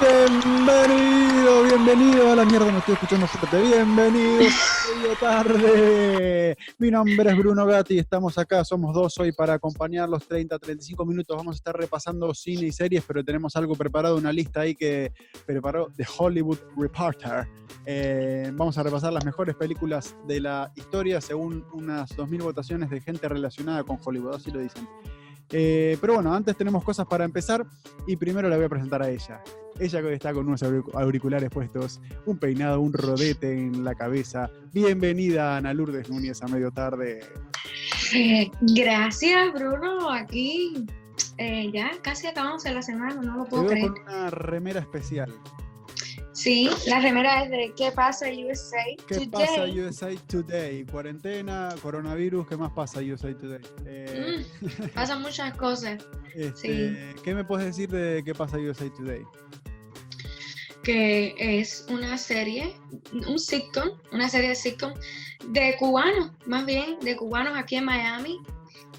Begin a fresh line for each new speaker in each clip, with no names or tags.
Bienvenido, bienvenido a la mierda, me estoy escuchando fuerte. Bienvenidos tarde. Mi nombre es Bruno Gatti, estamos acá, somos dos hoy para acompañar los 30, 35 minutos. Vamos a estar repasando cine y series, pero tenemos algo preparado, una lista ahí que preparó The Hollywood Reporter. Eh, vamos a repasar las mejores películas de la historia según unas 2.000 votaciones de gente relacionada con Hollywood, así lo dicen. Eh, pero bueno, antes tenemos cosas para empezar y primero la voy a presentar a ella. Ella que está con unos auriculares puestos, un peinado, un rodete en la cabeza. Bienvenida Ana Lourdes Núñez a medio tarde.
Eh, gracias, Bruno. Aquí eh, ya casi acabamos la semana, no lo puedo creer.
con una remera especial.
Sí, la remera es de ¿Qué pasa USA
¿Qué pasa USA Today? Cuarentena, coronavirus, ¿qué más pasa USA Today?
Eh, mm, pasan muchas cosas.
Este, ¿Qué me puedes decir de ¿Qué pasa USA Today?
Que es una serie, un sitcom, una serie de sitcom de cubanos, más bien de cubanos aquí en Miami.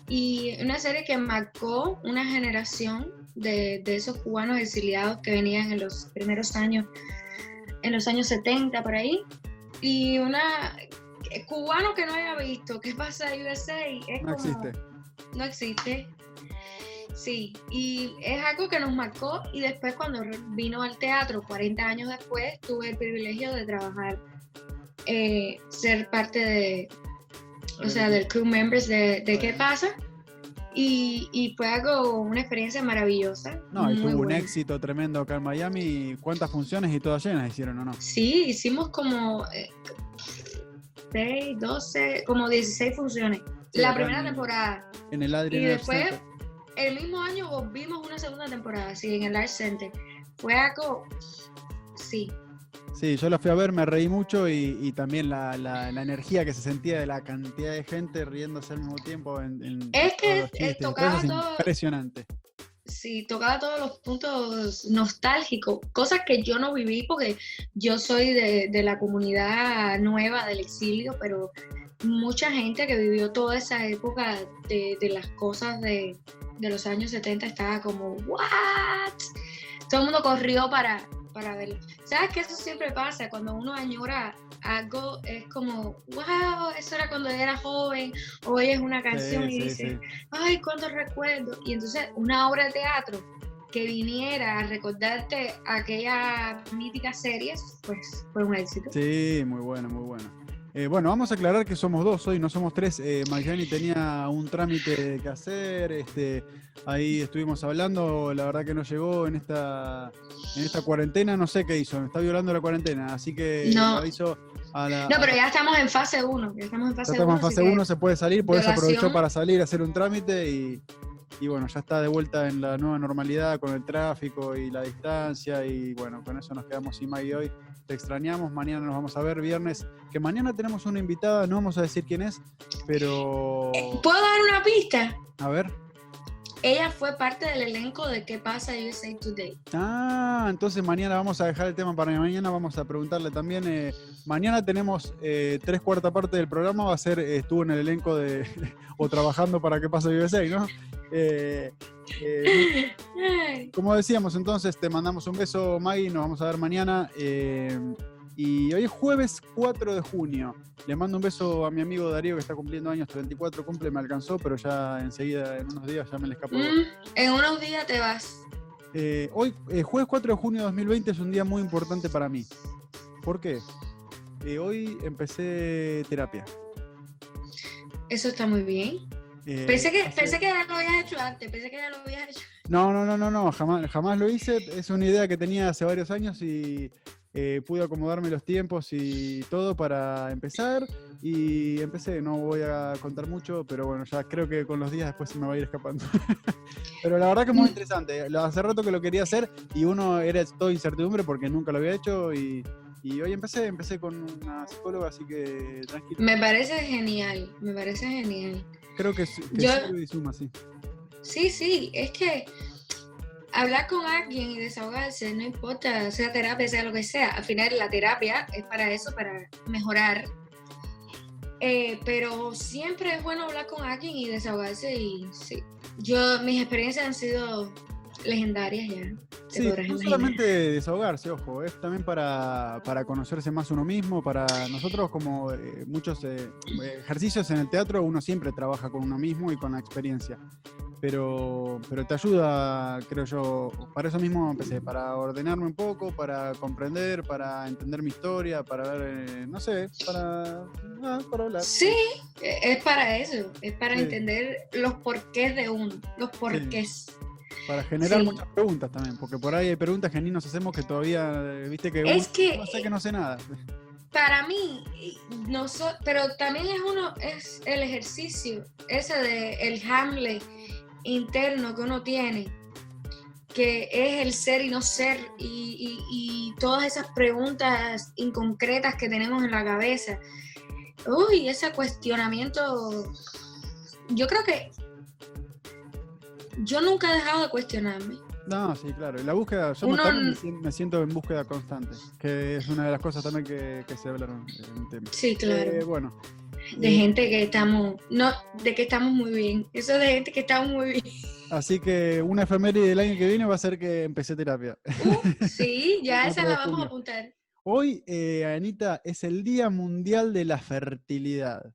Y una serie que marcó una generación de, de esos cubanos exiliados que venían en los primeros años en los años 70 por ahí. Y una eh, cubano que no haya visto qué pasa en USA es
no existe.
No existe. Sí, y es algo que nos marcó y después cuando vino al teatro, 40 años después, tuve el privilegio de trabajar, eh, ser parte de, o sea, del crew members de, de ¿Qué pasa? Y, fue algo, una experiencia maravillosa.
No, y tuvo un éxito tremendo acá en Miami. ¿Cuántas funciones y todas llenas hicieron o no?
Sí, hicimos como 6, eh, 12, como 16 funciones. la primera temporada.
En el Adrian
Y después, el mismo año volvimos una segunda temporada, sí, en el Art Center. Fue algo, sí,
Sí, yo la fui a ver, me reí mucho y, también la, energía que se sentía de la cantidad de gente riéndose al mismo tiempo. En,
es que tocaba todo.
Impresionante.
Sí, tocaba todos los puntos nostálgicos, cosas que yo no viví porque yo soy de, la comunidad nueva del exilio, pero mucha gente que vivió toda esa época de, las cosas de, de los años 70 estaba como, ¿what? Todo el mundo corrió para, para verlo. ¿Sabes que eso siempre pasa? Cuando uno añora algo, es como, wow, eso era cuando era joven, o oyes una canción y dices, ay, cuánto recuerdo. Y entonces una obra de teatro que viniera a recordarte aquellas míticas series, pues fue un éxito.
Sí, muy bueno, muy bueno. Eh, bueno, vamos a aclarar que somos dos hoy, no somos tres. Eh, tenía un trámite que hacer, este, ahí estuvimos hablando, la verdad que no llegó en esta, en esta cuarentena, no sé qué hizo, me está violando la cuarentena, así que
no.
aviso a la...
No, pero ya estamos en fase 1, ya estamos en fase 1.
Estamos en fase 1, se puede salir, por eso aprovechó para salir hacer un trámite y, y bueno, ya está de vuelta en la nueva normalidad con el tráfico y la distancia y bueno, con eso nos quedamos sin Maggie hoy. Te extrañamos, mañana nos vamos a ver viernes, que mañana tenemos una invitada, no vamos a decir quién es, pero...
¿Puedo dar una pista?
A ver.
Ella fue parte del elenco de ¿Qué pasa USA Today?
Ah, entonces mañana vamos a dejar el tema para mañana, vamos a preguntarle también. Eh, mañana tenemos eh, tres cuartas partes del programa, va a ser, eh, estuvo en el elenco de, o trabajando para ¿Qué pasa USA, ¿no? como decíamos entonces, te mandamos un beso Maggie, nos vamos a ver mañana. Y hoy es jueves 4 de junio. Le mando un beso a mi amigo Darío que está cumpliendo años 34, cumple, me alcanzó, pero ya enseguida, en unos días, ya me le escapó. Mm,
en unos días te vas.
Eh, hoy, eh, jueves 4 de junio de 2020, es un día muy importante para mí. ¿Por qué? Eh, hoy empecé terapia.
Eso está muy bien. pensé, que, pensé que ya lo habías hecho antes, pensé que ya lo habías hecho.
No, no, no, no, no, jamás, jamás lo hice. Es una idea que tenía hace varios años y eh, pude acomodarme los tiempos y todo para empezar y empecé, no voy a contar mucho, pero bueno, ya creo que con los días después se me va a ir escapando. pero la verdad que es muy interesante, hace rato que lo quería hacer y uno era todo incertidumbre porque nunca lo había hecho y, hoy empecé, empecé con una psicóloga, así que tranquilo.
Me parece genial, me parece genial.
Creo que, que Yo... suma, sí.
Sí, sí, es que hablar con alguien y desahogarse, no importa, sea terapia, sea lo que sea, al final la terapia es para eso, para mejorar. Eh, pero siempre es bueno hablar con alguien y desahogarse y sí. Yo, mis experiencias han sido legendarias ya.
Sí, no solamente desahogarse, ojo, es también para, para, conocerse más uno mismo, para nosotros como eh, muchos eh, ejercicios en el teatro, uno siempre trabaja con uno mismo y con la experiencia. Pero, pero te ayuda, creo yo, para eso mismo empecé, para ordenarme un poco, para comprender, para entender mi historia, para ver, eh, no sé, para, para hablar.
Sí, es para eso, es para entender los porqués de uno, los porqués.
Para generar muchas preguntas también, porque por ahí hay preguntas que ni nos hacemos que todavía, eh, viste que, es que no sé que no sé nada.
Para mí, no pero también es uno, es el ejercicio, ese de el Hamlet interno que uno tiene, que es el ser y no ser, y, todas esas preguntas inconcretas que tenemos en la cabeza. Uy, ese cuestionamiento, yo creo que yo nunca he dejado de cuestionarme.
No, sí, claro. la búsqueda, yo me siento en búsqueda constante, que es una de las cosas también que, se hablaron en el tema.
Sí, claro.
Eh, bueno.
De gente que estamos, no, de que estamos muy bien. Eso de gente que estamos muy bien.
Así que una efeméride del año que viene va a ser que empecé terapia.
Uh, sí, ya esa la vamos a apuntar.
Hoy, eh, Anita, es el Día Mundial de la Fertilidad.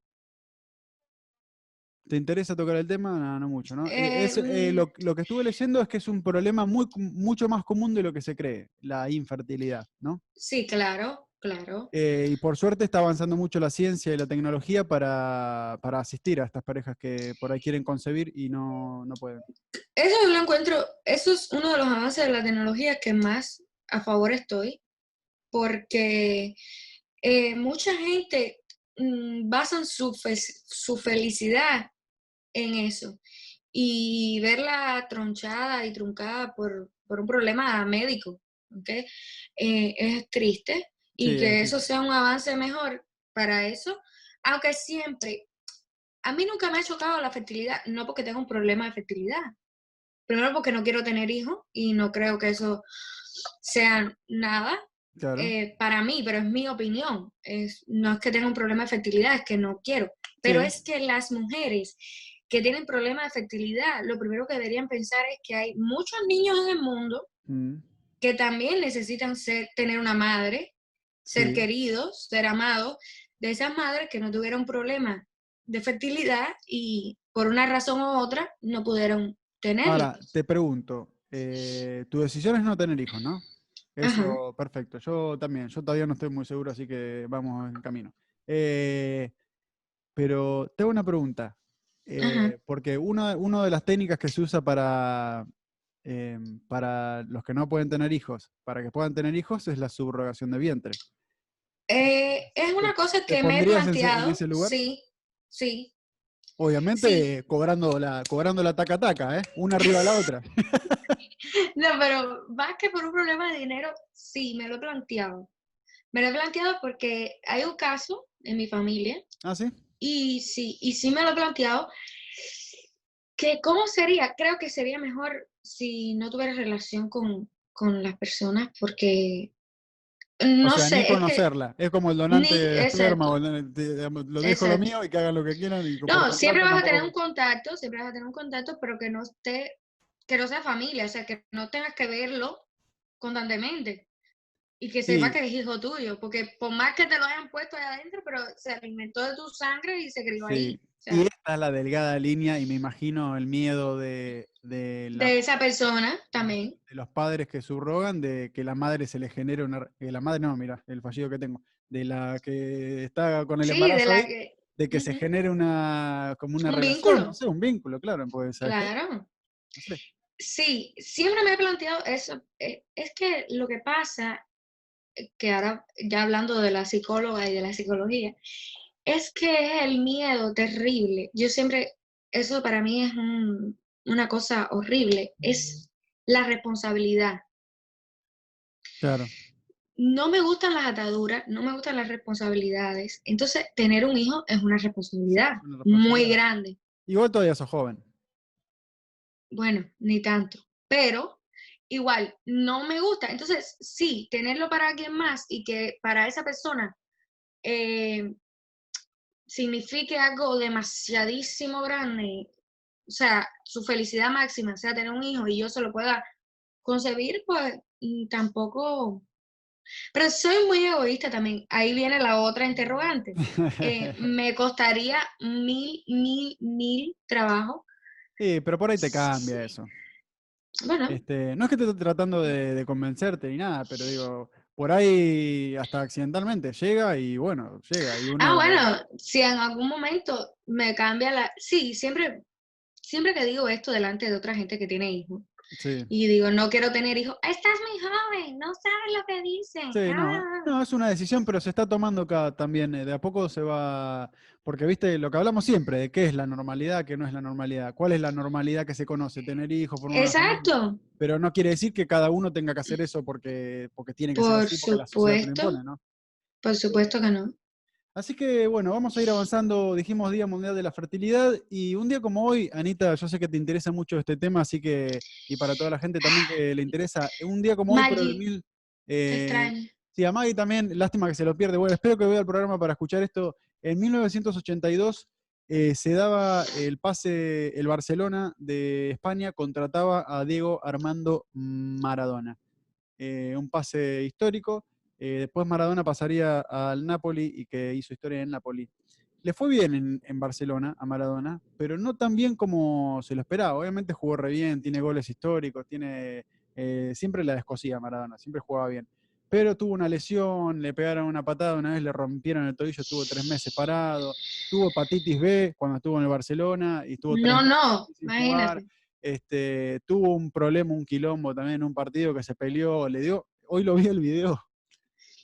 ¿Te interesa tocar el tema? No, mucho, ¿no? Eh, eh, mm. lo, que estuve leyendo es que es un problema muy, mucho más común de lo que se cree, la infertilidad, ¿no?
Sí, claro, claro.
Eh, y por suerte está avanzando mucho la ciencia y la tecnología para, asistir a estas parejas que por ahí quieren concebir y no, no pueden.
Eso lo encuentro, eso es uno de los avances de la tecnología que más a favor estoy, porque mucha gente mm, basan su, su felicidad en eso. Y verla tronchada y truncada por, un problema médico, ¿okay? Eh, es triste. Y que eso sea un avance mejor para eso, aunque siempre, a mí nunca me ha chocado la fertilidad, no porque tenga un problema de fertilidad. Primero porque no quiero tener hijos y no creo que eso sea nada, eh, para mí, pero es mi opinión. Es, no es que tenga un problema de fertilidad, es que no quiero. Pero es que las mujeres que tienen problemas de fertilidad, lo primero que deberían pensar es que hay muchos niños en el mundo mm. que también necesitan ser, tener una madre, ser queridos, ser amados, de esas madres que no tuvieron problemas de fertilidad y por una razón u otra no pudieron tener.
Ahora, te pregunto, eh, tu decisión es no tener hijos, ¿no? Eso, perfecto. Yo también, yo todavía no estoy muy seguro, así que vamos en camino. Eh, pero tengo una pregunta. Eh, porque una, de las técnicas que se usa para, em, para los que no pueden tener hijos, para que puedan tener hijos, es la subrogación de vientre.
Eh, es una cosa que me he planteado. Sí, sí.
Obviamente cobrando la cobrando la taca taca, ¿eh? Una arriba de la otra.
no, pero más que por un problema de dinero, sí, me lo he planteado. Me lo he planteado porque hay un caso en mi familia.
Ah, sí.
Y sí, y sí me lo he planteado, que cómo sería, creo que sería mejor si no tuviera relación con, las personas, porque no
o sea,
sé.
Ni conocerla. Es, como el donante de esperma, o lo dejo lo mío y que hagan lo que quieran.
no, siempre vas a tener un contacto, siempre vas a tener un contacto, pero que no esté, que no sea familia, o sea, que no tengas que verlo constantemente y que sepa que es hijo tuyo, porque por más que te lo hayan puesto ahí adentro, pero se alimentó de tu sangre y se crió ahí.
y esta es la delgada línea y me imagino el miedo de... De,
de esa persona también.
De los padres que subrogan, de que la madre se le genere una... Que la madre, no, mira, el fallido que tengo. De la que está con el embarazo de, que, se genere una... como una
un Vínculo.
No sé, un vínculo, claro. Puede ser
claro. Sí, siempre me he planteado eso. Eh, es que lo que pasa que ahora ya hablando de la psicóloga y de la psicología, es que es el miedo terrible. Yo siempre, eso para mí es una cosa horrible, es la responsabilidad.
Claro.
No me gustan las ataduras, no me gustan las responsabilidades. Entonces, tener un hijo es una responsabilidad, muy grande.
Igual todavía sos joven.
bueno, ni tanto, pero igual, no me gusta. Entonces, sí, tenerlo para alguien más y que para esa persona eh, signifique algo demasiadísimo grande, o sea, su felicidad máxima sea tener un hijo y yo se lo pueda concebir, pues tampoco... Pero soy muy egoísta también. Ahí viene la otra interrogante. Eh, me costaría mil, mil, mil trabajo.
Sí, pero por ahí te cambia eso.
Bueno.
Este, no es que te esté tratando de, convencerte ni nada, pero digo, por ahí hasta accidentalmente llega y bueno, llega.
ah, bueno, si en algún momento me cambia la... Sí, siempre, siempre que digo esto delante de otra gente que tiene hijos, y digo, no quiero tener hijos. Estás muy joven, no sabes lo que dicen.
Sí,
ah.
no, es una decisión, pero se está tomando acá también. Eh, de a poco se va. Porque, viste, lo que hablamos siempre, de qué es la normalidad, qué no es la normalidad. ¿Cuál es la normalidad que se conoce? Tener hijos,
formar Exacto.
pero no quiere decir que cada uno tenga que hacer eso porque, porque tiene que ser así, porque
supuesto. La ¿no? Por supuesto que no.
Así que bueno, vamos a ir avanzando, dijimos Día Mundial de la Fertilidad y un día como hoy, Anita, yo sé que te interesa mucho este tema, así que, y para toda la gente también que le interesa, un día como hoy, pero el mil...
Eh,
sí, a Maggie también, lástima que se lo pierde. Bueno, espero que vea el programa para escuchar esto. En 1982 eh, se daba el pase, el Barcelona de España contrataba a Diego Armando Maradona. Eh, un pase histórico. Eh, después Maradona pasaría al Napoli y que hizo historia en Napoli. Le fue bien en, Barcelona a Maradona, pero no tan bien como se lo esperaba. Obviamente jugó re bien, tiene goles históricos, tiene eh, siempre la descosía Maradona, siempre jugaba bien. Pero tuvo una lesión, le pegaron una patada, una vez le rompieron el tobillo, estuvo tres meses parado. Tuvo hepatitis B cuando estuvo en el Barcelona y estuvo
No, no, imagínate.
Este, tuvo un problema, un quilombo también en un partido que se peleó, le dio, hoy lo vi el video,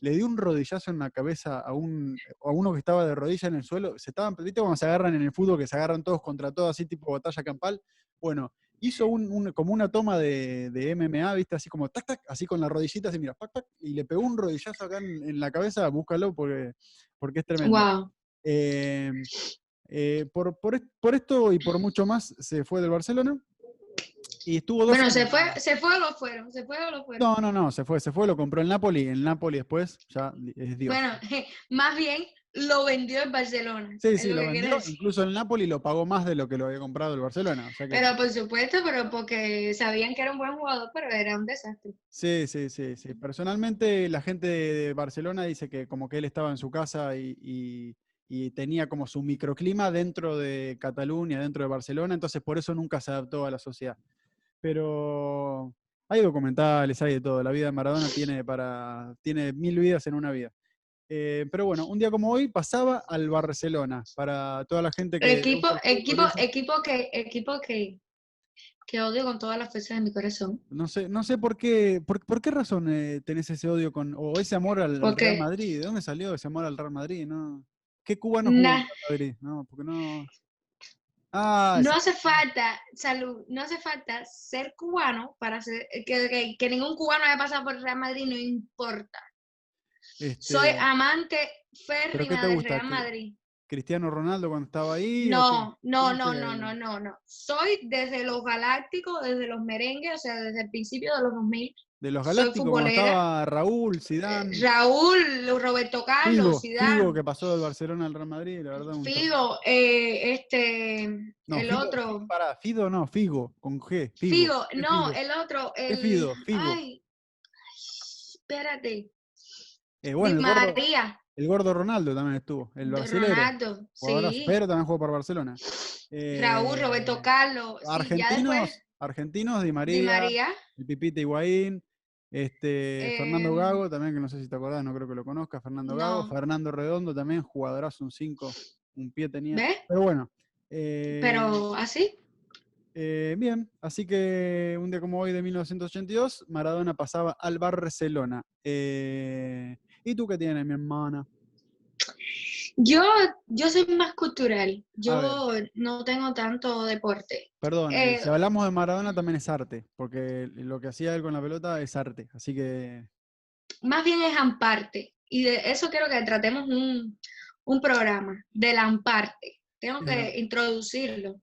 le dio un rodillazo en la cabeza a, un, a uno que estaba de rodilla en el suelo. Se estaban, ¿viste cuando se agarran en el fútbol, que se agarran todos contra todos, así tipo batalla campal? Bueno, hizo un, como una toma de, de, MMA, ¿viste? Así como tac, tac, así con la rodillita, así mira, y le pegó un rodillazo acá en, la cabeza, búscalo porque, porque es tremendo.
Wow.
Eh, por, por, por, esto y por mucho más se fue del Barcelona. Y estuvo
Bueno, se fue, se fue o lo fueron, se fue o lo fueron. No,
no, no, se fue, se fue, lo compró el Napoli, el Napoli después ya es Dios.
Bueno, más bien lo vendió en Barcelona.
Sí, sí, lo, vendió. Incluso el Napoli lo pagó más de lo que lo había comprado el Barcelona.
Pero por supuesto, pero porque sabían que era un buen jugador, pero era un desastre.
Sí, sí, sí, sí. Personalmente la gente de Barcelona dice que como que él estaba en su casa y, y tenía como su microclima dentro de Cataluña, dentro de Barcelona, entonces por eso nunca se adaptó a la sociedad pero hay documentales, hay de todo. La vida de Maradona tiene, para, tiene mil vidas en una vida. Eh, pero bueno, un día como hoy pasaba al Barcelona para toda la gente que.
Equipo, equipo, equipo que, equipo que, que odio con todas las fuerzas de mi corazón.
No sé, no sé por qué, por, qué razón eh, tenés ese odio con, o ese amor al, Real Madrid. ¿De dónde salió ese amor al Real Madrid? ¿No? ¿Qué cubano jugó nah. Madrid? No, porque no.
Ah, no hace falta, salud, no hace falta ser cubano para ser, que, que, ningún cubano haya pasado por Real Madrid, no importa. Soy este, amante férrea del Real Madrid.
Cristiano Ronaldo cuando estaba ahí.
No, no, no, no, no, no, no. Soy desde los galácticos, desde los merengues, o sea, desde el principio de los 2000
de los Galácticos, cuando estaba Raúl, Zidane.
Raúl, Roberto Carlos, Zidane.
Figo, que pasó del Barcelona al Real Madrid, la verdad.
Figo, eh, este, el otro.
Para, Fido no, Figo, con
G. Figo, no, el otro. El,
Fido, Figo.
Ay,
espérate. Eh, bueno, el gordo, el gordo, Ronaldo también estuvo, el brasileño. Ronaldo, sí. Pero también jugó para Barcelona.
Eh, Raúl, Roberto Carlos.
Argentinos, argentinos, Di María, Di María. el Pipita Higuaín, este, Fernando em, Gago, también, que no sé si te acordás, no creo que lo conozcas, Fernando Gago. Fernando Redondo también, jugadorazo, un 5, un pie tenía. Pero bueno.
Pero así.
Eh, eh, bien, así que un día como hoy de 1982, Maradona pasaba al Barcelona. Eh, ¿Y tú qué tienes, mi hermana?
Yo, yo soy más cultural. Yo no tengo tanto deporte.
Perdón, eh, si hablamos de Maradona también es arte, porque lo que hacía él con la pelota es arte, así que...
Más bien es amparte, y de eso quiero que tratemos un, un programa, del amparte. Tengo que introducirlo.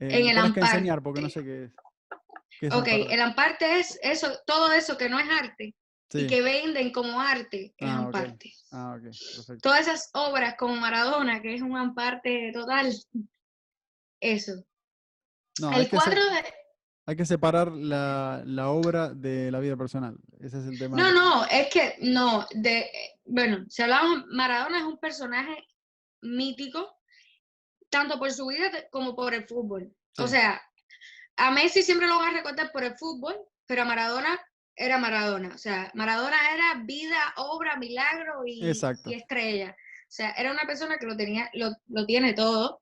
Eh, en el amparte. que enseñar porque no sé qué es. ¿Qué es
Ok,
amparte?
el amparte es eso, todo eso que no es arte
Sí.
y que venden como arte es
Ah, ok.
amparte.
Ah, perfecto.
Todas esas obras como Maradona, que es un amparte total, eso.
No, hay
el
que,
cuadro de...
hay que separar la, la obra de la vida personal. Ese es el tema.
No, no, es que no, de, bueno, si hablamos, Maradona es un personaje mítico, tanto por su vida como por el fútbol. O sea, a Messi siempre lo van a recordar por el fútbol, pero a Maradona era Maradona. O sea, Maradona era vida, obra, milagro y, y estrella. O sea, era una persona que lo tenía, lo, lo tiene todo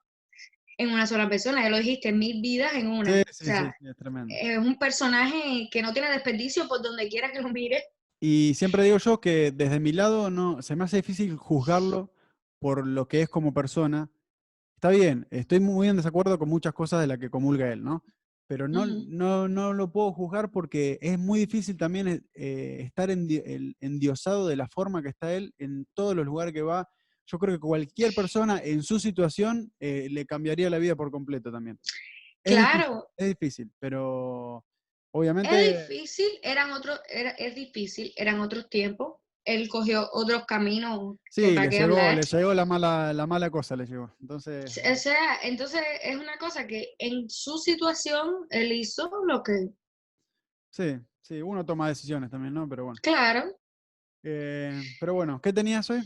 en una sola persona. Ya lo dijiste, mil vidas en una.
Sí,
o
sí,
sea,
sí, sí, es tremendo.
es un personaje que no tiene desperdicio por donde quiera que lo mire.
Y siempre digo yo que desde mi lado no, se me hace difícil juzgarlo por lo que es como persona. Está bien, estoy muy en desacuerdo con muchas cosas de las que comulga él, ¿no? Pero no, no, no lo puedo juzgar porque es muy difícil también eh, eh, estar endi- el- endiosado de la forma que está él en todos los lugares que va. Yo creo que cualquier persona en su situación eh, le cambiaría la vida por completo también. Es difícil,
Claro,
es difícil, pero
es
obviamente
difícil, eran otros, era, es difícil, eran otros tiempos. Él cogió otros caminos
sí, le llegó,
hablar.
le llegó la mala, la mala cosa, le llegó. Entonces,
O sea, entonces es una cosa que en su situación él hizo lo que,
sí, sí, uno toma decisiones también, ¿no? Pero bueno.
claro.
Eh, pero bueno, ¿qué tenías hoy?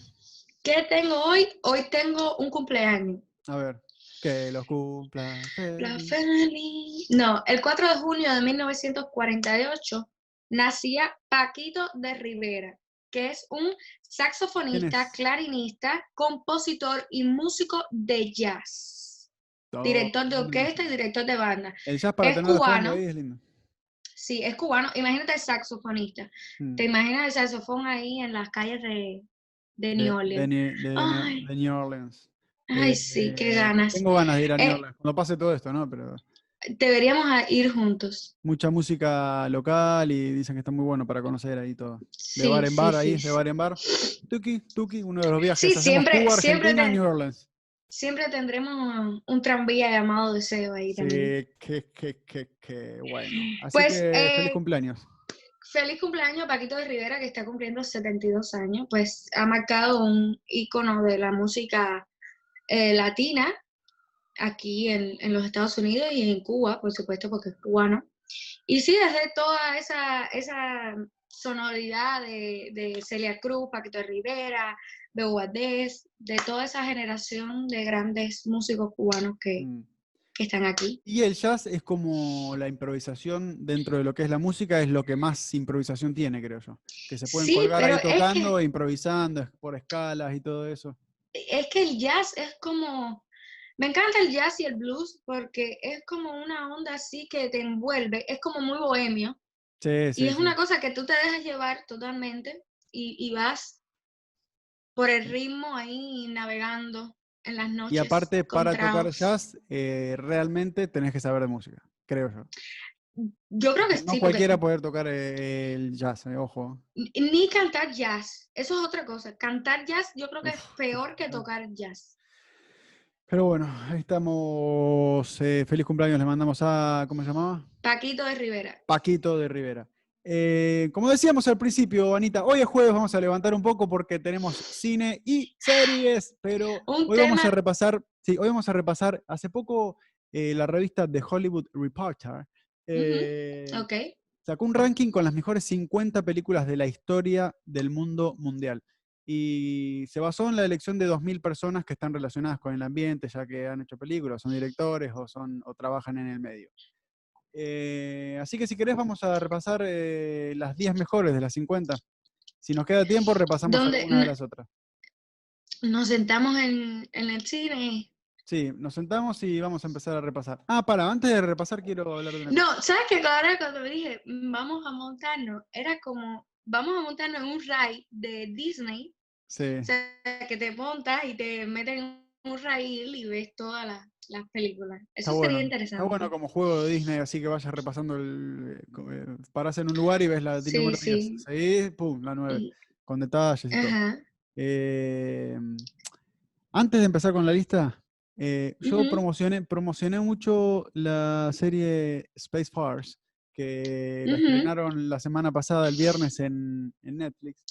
¿Qué tengo hoy? Hoy tengo un cumpleaños.
A ver, que los cumpla.
La
feliz.
feliz. No, el 4 de junio de 1948 nacía Paquito de Rivera, que es un saxofonista, clarinista, compositor y músico de jazz. Director de orquesta y director de banda.
El jazz para
es cubano.
ahí es lindo.
Sí, es cubano. Imagínate el saxofonista.
Mm.
¿Te imaginas el saxofón ahí en las calles de, de New Orleans?
de New- de New-
Ay.
de New Orleans.
Ay,
Eh,
sí, qué
eh,
ganas.
Tengo ganas de ir a New
Eh,
Orleans, cuando pase todo esto, ¿no? Pero
Deberíamos a ir juntos.
mucha música local y dicen que está muy bueno para conocer ahí todo. De bar en bar
sí,
ahí,
sí.
de bar en bar. Tuki, Tuki, uno de los viajes.
Sí, siempre-
Cuba,
siempre
Argentina,
te-
New Orleans.
Siempre tendremos un tranvía llamado Deseo ahí también.
Sí, qué, qué, qué bueno. Así
Pues,
que feliz
eh,
cumpleaños.
Feliz cumpleaños Paquito de Rivera, que está cumpliendo 72 años. Pues ha marcado un icono de la música eh, latina aquí en, en los Estados Unidos y en Cuba, por supuesto, porque es cubano. Y sí, desde toda esa, esa sonoridad de, de Celia Cruz, Paquito de Rivera, Bebo Valdés, de toda esa generación de grandes músicos cubanos que,
Mm.
que están aquí.
Y el jazz es como la improvisación dentro de lo que es la música, es lo que más improvisación tiene, creo yo. Que se pueden
Sí,
colgar ahí
pero es que-
tocando, e improvisando, por escalas y todo eso.
es que el jazz es como, me encanta el jazz y el blues porque es como una onda así que te envuelve, es como muy bohemio
Sí, sí.
y es
sí.
una cosa que tú te dejas llevar totalmente y, y vas por el ritmo ahí navegando en las noches.
Y aparte, para tocar jazz, eh, realmente tenés que saber de música, creo yo.
Yo creo que
No
sí, porque
cualquiera poder tocar eh, el jazz, eh, ojo.
ni- cantar jazz, eso es otra cosa. Cantar jazz yo creo que es peor que
no.
tocar jazz.
Pero bueno, ahí estamos. eh, feliz cumpleaños, le mandamos a, ¿cómo se llamaba?
Paquito de Rivera.
Paquito de Rivera. Eh, como decíamos al principio, Anita, hoy es jueves, vamos a levantar un poco porque tenemos cine y series, pero
Un
hoy vamos a repasar, sí, hoy vamos a repasar, hace poco eh, la revista The Hollywood Reporter eh, sacó un ranking con las mejores 50 películas de la historia del mundo mundial. Y se basó en la elección de 2.000 personas que están relacionadas con el ambiente, ya que han hecho películas, son directores o, son, o trabajan en el medio. Eh, así que si querés vamos a repasar eh, las 10 mejores de las 50. Si nos queda tiempo, repasamos
¿Dónde-
alguna de las otras.
Nos sentamos en, en el cine.
Sí, nos sentamos y vamos a empezar a repasar. Ah, para, antes de repasar quiero hablar de una cosa.
No, ¿sabes qué? Ahora cuando me dije, "Mm, vamos a montarnos, era como, vamos a montarnos en un ride de Disney,
Sí.
o sea, que te montas y te meten en un rail y ves todas las, las películas. Eso
Está
sería
bueno,
interesante.
Está bueno como juego de Disney, así que vayas repasando el. eh, Parás en un lugar y ves la
Sí,
número
sí.
10. Seguís, pum, la 9.
Y-
Con detalles y todo. Eh, antes de empezar con la lista, eh, yo
Ujú.
promocioné, promocioné mucho la serie Space Force que la estrenaron la semana pasada, el viernes, en, en Netflix.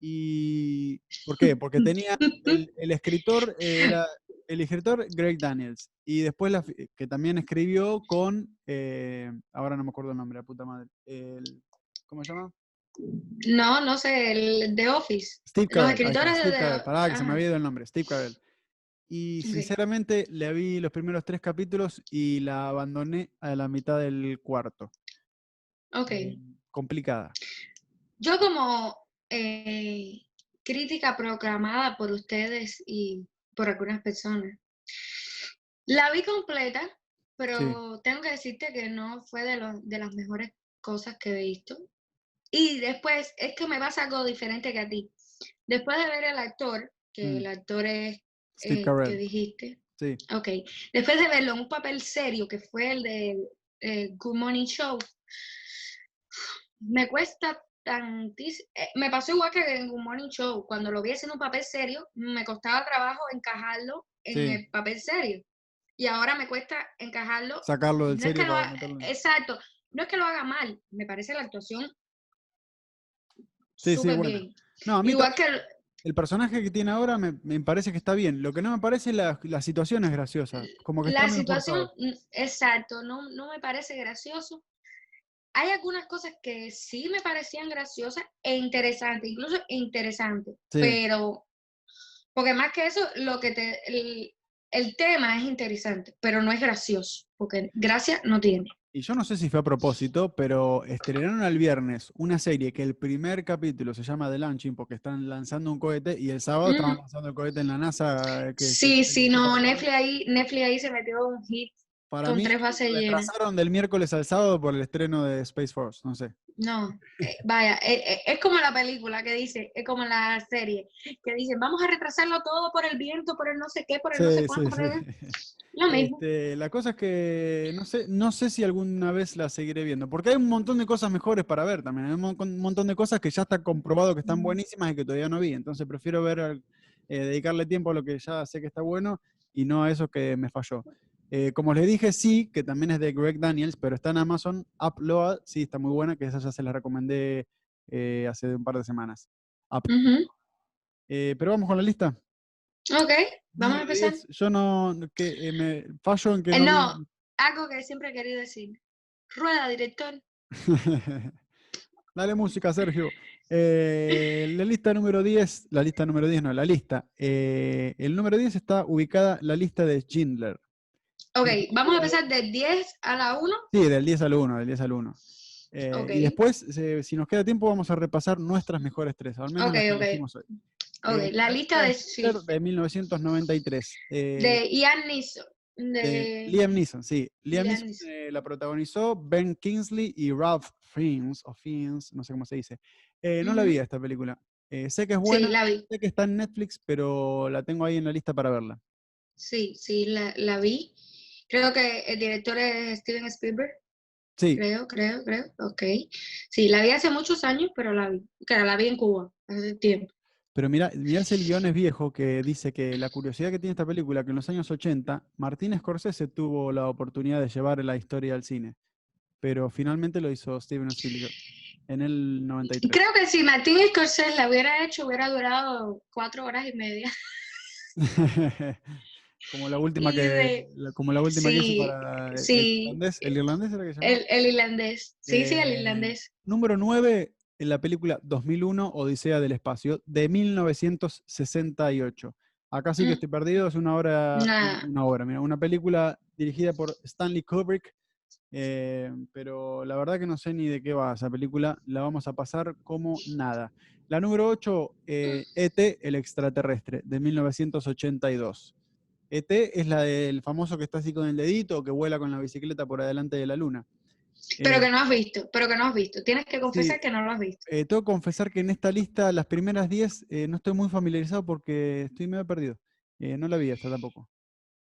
¿Y por qué? Porque tenía el, el escritor, era el escritor Greg Daniels, y después la, que también escribió con, eh, ahora no me acuerdo el nombre, la puta madre, el- ¿cómo se llama?
No, no sé, el The Office.
Steve
Los
Carell. está,
escritores de
Steve
The-
Carell, pará, que se me había ido el nombre, Steve Carell. Y sinceramente le vi los primeros tres capítulos y la abandoné a la mitad del cuarto.
Ok.
Eh, complicada.
Yo como eh, crítica proclamada por ustedes y por algunas personas, la vi completa, pero tengo que decirte que no fue de, los, de las mejores cosas que he visto. Y después, es que me pasa algo diferente que a ti. Después de ver el actor, que
Mm.
el actor es
Steve
eh, que dijiste,
Sí.
ok, después de verlo en un papel serio, que fue el de eh, Good Morning Show, me cuesta tantísimo. me pasó igual que en Good Morning Show. Cuando lo vi haciendo un papel serio, me costaba trabajo encajarlo en
Sí.
el papel serio. Y ahora me cuesta encajarlo.
Sacarlo
No
del
es
serio
que lo
para
ha-
meterlo en-
exacto. No es que lo haga mal. Me parece la actuación
Sí, sí, bueno.
bien.
No, a mí
Igual que el-
el personaje que tiene ahora me, me parece que está bien. Lo que no me parece es la, la situación es graciosa. Como que
la situación, exacto, no, no me parece gracioso. Hay algunas cosas que sí me parecían graciosas e interesantes, incluso interesantes,
Sí.
pero, porque más que eso, lo que te, el, el tema es interesante, pero no es gracioso, porque gracia no tiene.
Y yo no sé si fue a propósito, pero estrenaron el viernes una serie que el primer capítulo se llama The Launching porque están lanzando un cohete y el sábado
Mm.
lanzando el cohete en la NASA. Que, que-
Sí, sí, no, Netflix ahí, Netflix ahí se metió un hit
Para
con
mí,
tres bases llenas.
del miércoles al sábado por el estreno de Space Force, no sé.
No, eh, vaya, eh, eh, es como la película que dice, es como la serie, que dice, vamos a retrasarlo todo por el viento, por el no sé qué, por el no sé cuánto,
sí, sí.
Lo mismo.
Este, la cosa es que no sé, no sé si alguna vez la seguiré viendo, porque hay un montón de cosas mejores para ver también. Hay un mon- un montón de cosas que ya está comprobado que están buenísimas y que todavía no vi. Entonces prefiero ver, eh, dedicarle tiempo a lo que ya sé que está bueno y no a eso que me falló. Eh, como les dije, sí, que también es de Greg Daniels, pero está en Amazon. Upload, sí, está muy buena, que esa ya se la recomendé eh, hace un par de semanas. Up. Eh, pero vamos con la lista.
Ok, vamos a empezar.
10, Yo no, que, me fallo en que no.
Algo que siempre he querido decir. Rueda, director.
Dale música, Sergio. Eh, la lista número 10, la lista número 10 no, la lista. eh, el número 10 está ubicada la lista de Schindler.
Ok, vamos a empezar del 10 a la 1.
Sí, del 10 al 1, del 10 al 1. Eh. Y después, eh, si nos queda tiempo, vamos a repasar nuestras mejores tres, al menos
Ok,
las que hoy.
Ok,
Eh,
la lista de,
de 1993. eh,
de Ian Neeson. De,
de Liam Neeson, sí. Liam,
Liam
Neeson
Neeson.
eh, la protagonizó Ben Kingsley y Ralph Fiennes, o Fiennes, no sé cómo se dice. No la vi esta película. Sé que es
Sí,
buena,
la vi.
sé que está en Netflix, pero la tengo ahí en la lista para verla.
Sí, sí, la, la vi. Creo que el director es Steven Spielberg.
Sí,
Creo, creo, creo. Ok. Sí, la vi hace muchos años, pero la vi. Claro, la vi en Cuba hace tiempo.
pero mira, mirá si el guion es viejo que dice que la curiosidad que tiene esta película, que en los años 80, Martín Scorsese tuvo la oportunidad de llevar la historia al cine, pero finalmente lo hizo Steven Spielberg en el
Y
93.
creo que si Martín Scorsese la hubiera hecho, hubiera durado cuatro horas y media.
como la última que
de-
la- como la última que hizo para el-
sí.
irlandés, el irlandés era que se?
El, el irlandés. Sí, sí, el
Eh,
irlandés.
Número 9 en la película 2001 Odisea del espacio de 1968. Acá sí que
Mm.
estoy perdido, es una obra
Nah.
una obra, mira, una película dirigida por Stanley Kubrick. eh, pero la verdad que no sé ni de qué va esa película, la vamos a pasar como nada. La número 8, eh, ET, el extraterrestre, de 1982. ET es la del famoso que está así con el dedito, que vuela con la bicicleta por adelante de la luna.
Pero
Eh,
que no has visto, pero que no has visto. Tienes que confesar que no lo has visto.
eh, tengo que confesar que en esta lista, las primeras 10, eh, no estoy muy familiarizado porque estoy medio perdido. Eh, no la vi esta tampoco.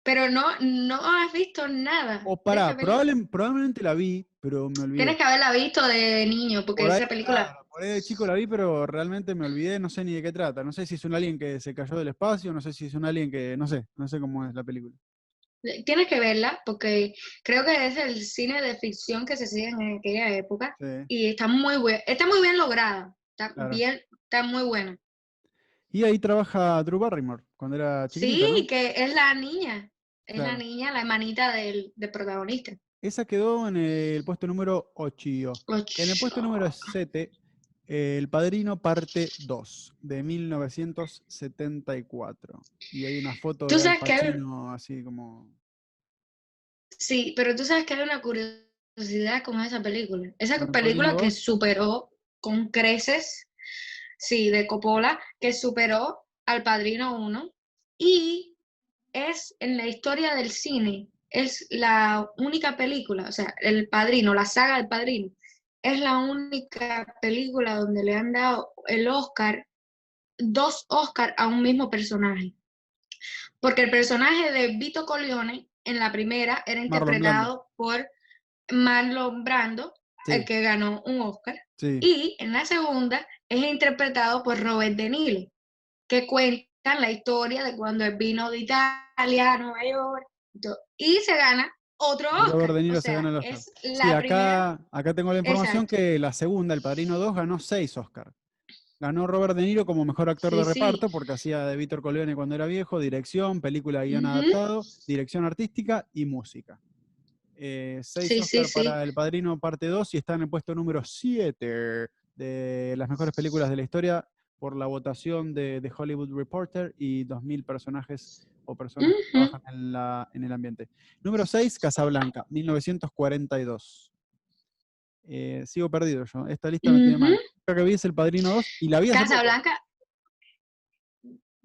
Pero no, no has visto nada.
O
de
pará, probable- probablemente la vi, pero me olvidé.
Tienes que haberla visto de niño, porque
Por ahí,
esa película.
claro, por ahí de chico la vi, pero realmente me olvidé, no sé ni de qué trata. No sé si es un alien que se cayó del espacio, no sé si es un alien que, no sé, no sé cómo es la película.
Tienes que verla porque creo que es el cine de ficción que se sigue en aquella época
Sí.
y está muy buen- está muy bien lograda, está
Claro.
bien, está muy buena.
Y ahí trabaja Drew Barrymore cuando era chiquitita,
Sí,
¿no?
que es la niña, es la
Claro.
niña, la hermanita del, del protagonista.
Esa quedó en el puesto número 8. En el puesto número 7, El Padrino parte 2, de 1974. Y hay una foto
Tú
de Al
sabes que hay-
Pacino así como...
Sí, pero tú sabes que hay una curiosidad con esa película. Esa
¿Con el
película que
2?
superó con creces, sí, de Coppola, que superó al Padrino 1 y es en la historia del cine, es la única película, o sea, El Padrino, la saga del Padrino, es la única película donde le han dado el Oscar, dos Oscar a un mismo personaje. Porque el personaje de Vito Corleone en la primera era interpretado por Marlon Brando,
Sí,
el que ganó un Oscar,
sí.
y en la segunda es interpretado por Robert De Niro, que la historia de cuando él vino de Italia a Nueva York y se gana otro
Robert
Oscar.
De Niro
o
se
sea,
gana el Oscar.
es
Sí,
la primera.
acá, acá tengo la información
Exacto.
que la segunda, El Padrino 2, ganó 6 Oscars. Ganó Robert De Niro como mejor actor
Sí,
de
sí.
reparto porque hacía de Víctor Corleone cuando era viejo, dirección, película, guion
Ujú.
adaptado, dirección artística y música. Eh, seis
sí.
para El Padrino parte 2 y está en el puesto número 7 de las mejores películas de la historia por la votación de, de Hollywood Reporter y 2.000 personajes o personas que trabajan en, la- en el ambiente. Número 6, Casablanca, 1942. Eh, sigo perdido yo. Esta lista me tiene mal. Creo que vi es El Padrino 2 y la vi poco.
Casablanca.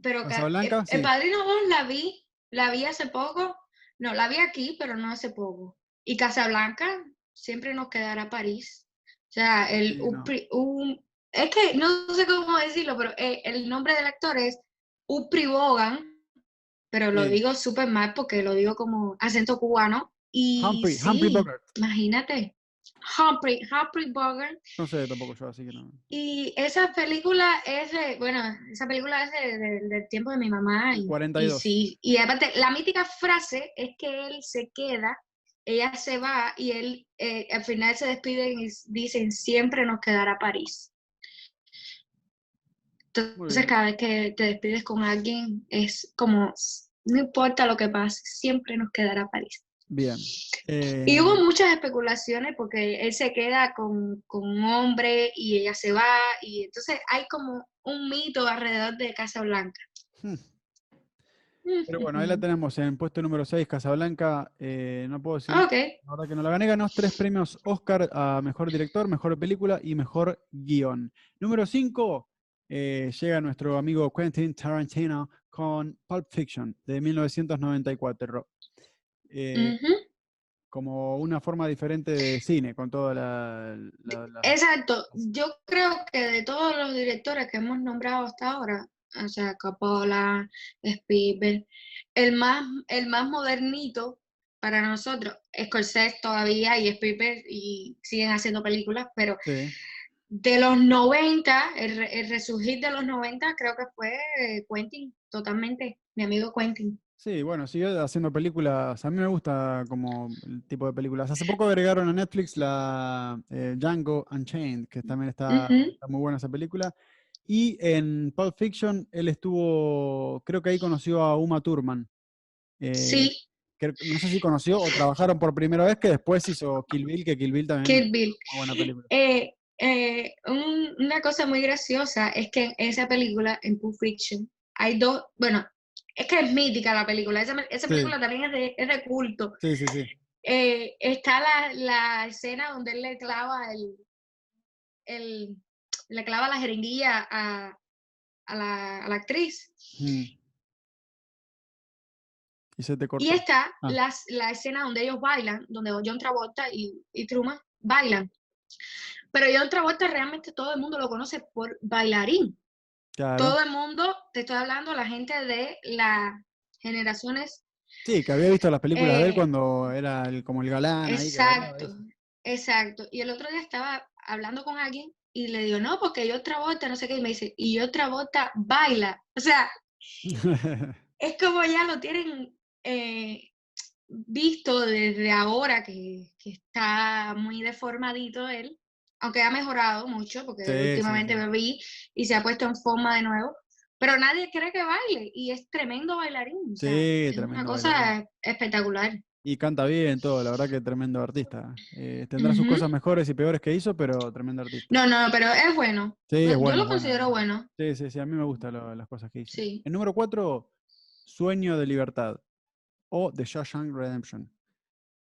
Pero ca-
Casablanca,
el,
sí.
el Padrino 2 la vi, la vi hace poco. No, la vi aquí, pero no hace poco. Y Casablanca siempre nos quedará París. O sea, el,
Sí, no.
un- es que no sé cómo decirlo, pero eh, el nombre del actor es Upri Bogan, pero lo
Sí.
digo súper mal porque lo digo como acento cubano. Y
Humphrey, Humphrey
sí,
Bogart.
imagínate. Humphrey, Humphrey Bogart.
No sé tampoco yo, así que no.
Y esa película es de, bueno, esa película es de- de- del tiempo de mi mamá. Y, y
42.
sí, y aparte, la mítica frase es que él se queda, ella se va y él eh, al final se despiden y dicen, siempre nos quedará París. Entonces, cada vez que te despides con alguien, es como, no importa lo que pase, siempre nos quedará París.
Bien.
Y
Eh,
hubo muchas especulaciones porque él se queda con, con un hombre y ella se va, y entonces hay como un mito alrededor de Casablanca.
hmm. Pero bueno, ahí la tenemos en puesto número 6, Casablanca. eh, no puedo decir,
Ok,
la verdad que no la gané. Ganó tres premios Oscar a Mejor Director, Mejor Película y Mejor Guión. Número 5, llega nuestro amigo Quentin Tarantino con Pulp Fiction de 1994. Eh,
ujú,
Como una forma diferente de cine, con toda la... la- la-
exacto. Yo creo que de todos los directores que hemos nombrado hasta ahora, o sea, Coppola, Spielberg, el más, el más modernito para nosotros, Scorsese todavía y Spielberg y siguen haciendo películas, pero
Sí.
De los 90, el, el resurgir de los 90 creo que fue eh, Quentin, totalmente, mi amigo Quentin.
Sí, bueno, sigue haciendo películas. A mí me gusta como el tipo de películas. Hace poco agregaron a Netflix la eh, Django Unchained, que también está, muy buena esa película. Y en Pulp Fiction él estuvo, creo que ahí conoció a Uma Thurman. eh,
Sí,
que no sé si conoció o trabajaron por primera vez, que después hizo Kill Bill, que Kill Bill también
Kill
es
Bill.
una buena película.
Eh, eh, un- una cosa muy graciosa es que en esa película, en Pulp Fiction, hay dos, bueno, es que es mítica la película, esa, esa
Sí.
película también es de, es de culto.
Sí, sí, sí.
Eh, está la, la escena donde él le clava el, el le clava la jeringuilla a, a la, a la actriz.
Mm. Y se te cortó.
Y está
Ah.
las- la escena donde ellos bailan, donde John Travolta y, y Truman bailan. Pero John Travolta realmente todo el mundo lo conoce por bailarín.
Claro.
Todo el mundo, te estoy hablando, la gente de las generaciones.
Sí, que había visto las películas de él
Eh,
cuando era el- como el galán.
Exacto, exacto. Y el otro día estaba hablando con alguien y le digo, no, porque yo Travolta, no sé qué, y me dice, y yo Travolta baila. O sea, es como ya lo tienen, eh, visto desde ahora que, que está muy deformadito él, aunque ha mejorado mucho, porque
Sí,
últimamente
sí.
lo vi y se ha puesto en forma de nuevo, pero nadie cree que baile y es tremendo bailarín. o sea,
Sí,
es una
tremendo
cosa
bailarín.
espectacular.
Y canta bien todo, la verdad que tremendo artista. Eh, tendrá sus cosas mejores y peores que hizo, pero tremendo artista.
No, no, pero es bueno.
Sí, es
Yo
bueno,
lo
es bueno.
considero bueno.
Sí, sí, sí, a mí me gustan lo- las cosas que hizo.
Sí.
El número 4, Sueño de Libertad o The Shawshank Redemption.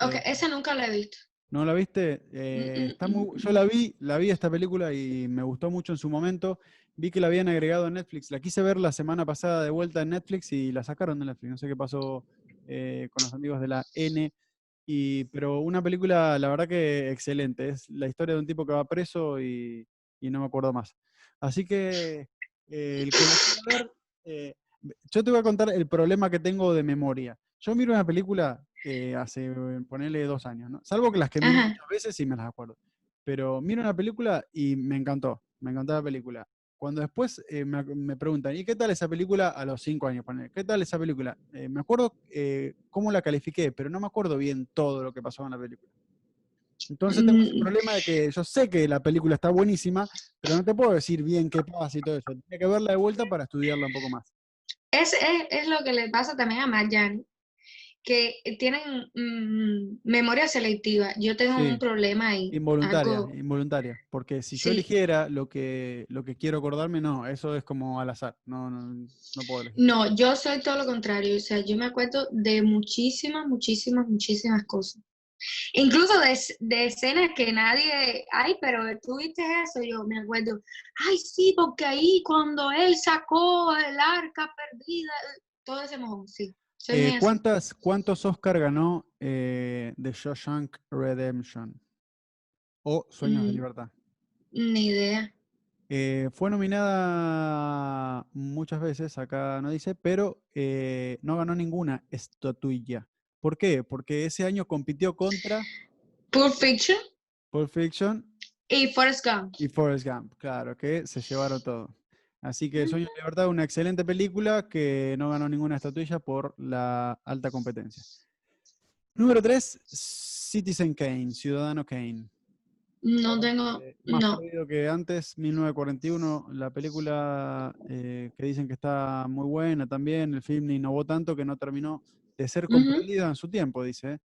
Ok,
Eh,
esa nunca la he visto.
¿No la viste? Eh,
mm,
está
mm,
muy, yo la vi, la vi esta película y me gustó mucho en su momento. Vi que la habían agregado en Netflix. La quise ver la semana pasada de vuelta en Netflix y la sacaron de Netflix. No sé qué pasó eh, con los amigos de la N. Y, pero una película, la verdad que excelente. Es la historia de un tipo que va preso y, y no me acuerdo más. Así que eh, el que ver, yo te voy a contar el problema que tengo de memoria. Yo miro una película eh, hace, ponele dos años, ¿no? Salvo que las que
Ajá.
muchas veces sí me las acuerdo. Pero miro una película y me encantó, me encantó la película. Cuando después eh, me, me preguntan, ¿y qué tal esa película a los cinco años? ponele, ¿Qué tal esa película? Eh, me acuerdo eh, cómo la califiqué, pero no me acuerdo bien todo lo que pasó en la película. Entonces tengo ese
Mm.
problema de que yo sé que la película está buenísima, pero no te puedo decir bien qué pasa y todo eso. Tienes que verla de vuelta para estudiarla un poco más.
Es, es, es lo que le pasa también a Marjan, que tienen mm, memoria selectiva. Yo tengo
Sí.
un problema ahí.
Involuntaria,
algo-
involuntaria. Porque si yo
Sí.
eligiera lo que, lo que quiero acordarme, no, eso es como al azar. No, no, no puedo elegir.
No, yo soy todo lo contrario. O sea, yo me acuerdo de muchísimas, muchísimas, muchísimas cosas. Incluso de, de escenas que nadie, ay, pero tú viste eso, yo me acuerdo, ay, sí, porque ahí cuando él sacó el arca perdida, todo ese mojón, sí.
Eh. ¿cuántas, ¿Cuántos Oscar ganó eh, The Shawshank Redemption? O Sueños de
Mm.
Libertad.
Ni idea.
Eh, fue nominada muchas veces, acá no dice, pero eh, no ganó ninguna estatuilla. ¿Por qué? Porque ese año compitió contra
Pulp Fiction
Pulp Fiction
y Forrest Gump.
y Forrest Gump, claro, que se llevaron todo. Así que Sueños de Libertad, una excelente película que no ganó ninguna estatuilla por la alta competencia. Número 3, Citizen Kane, Ciudadano Kane.
No tengo,
Eh, más
no.
perdido que antes, 1941, la película eh, que dicen que está muy buena también, el film innovó tanto que no terminó de ser comprendida en su tiempo, dice,